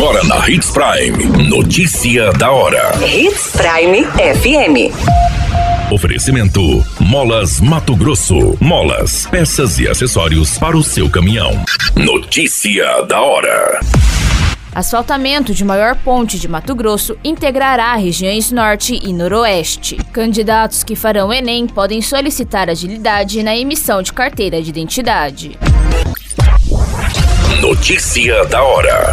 Agora na Hits Prime. Notícia da hora. Hits Prime FM. Oferecimento: Molas Mato Grosso. Molas, peças e acessórios para o seu caminhão. Notícia da hora. Asfaltamento de maior ponte de Mato Grosso integrará regiões Norte e Noroeste. Candidatos que farão Enem podem solicitar agilidade na emissão de carteira de identidade. Notícia da hora.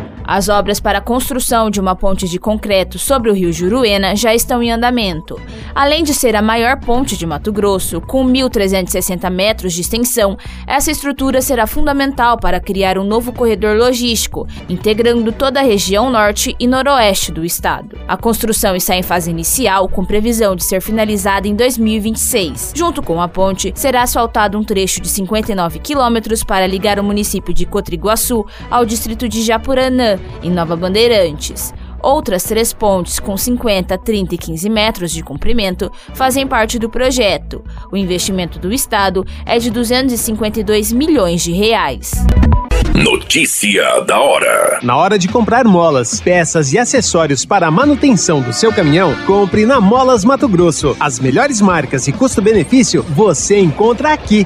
As obras para a construção de uma ponte de concreto sobre o rio Juruena já estão em andamento. Além de ser a maior ponte de Mato Grosso, com 1.360 metros de extensão, essa estrutura será fundamental para criar um novo corredor logístico, integrando toda a região norte e noroeste do estado. A construção está em fase inicial, com previsão de ser finalizada em 2026. Junto com a ponte, será asfaltado um trecho de 59 quilômetros para ligar o município de Cotriguaçu ao distrito de Japuranã, em Nova Bandeirantes. Outras três pontes com 50, 30 e 15 metros de comprimento fazem parte do projeto. O investimento do Estado é de 252 milhões de reais. Notícia da hora. Na hora de comprar molas, peças e acessórios para a manutenção do seu caminhão, compre na Molas Mato Grosso. As melhores marcas e custo-benefício você encontra aqui.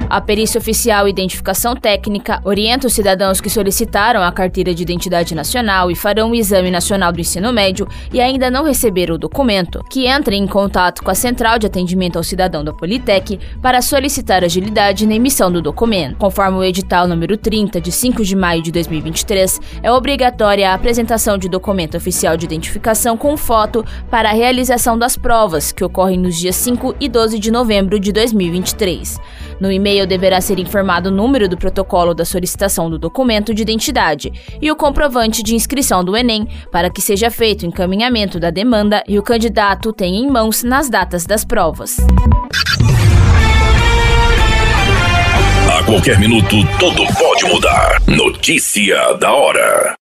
A perícia oficial Identificação Técnica orienta os cidadãos que solicitaram a carteira de identidade nacional e farão o exame nacional do ensino médio e ainda não receberam o documento, que entrem em contato com a Central de Atendimento ao Cidadão da Politec para solicitar agilidade na emissão do documento. Conforme o edital número 30, de 5 de maio de 2023, é obrigatória a apresentação de documento oficial de identificação com foto para a realização das provas, que ocorrem nos dias 5 e 12 de novembro de 2023. No e-mail deverá ser informado o número do protocolo da solicitação do documento de identidade e o comprovante de inscrição do Enem, para que seja feito o encaminhamento da demanda e o candidato tenha em mãos nas datas das provas. A qualquer minuto, tudo pode mudar. Notícia da hora.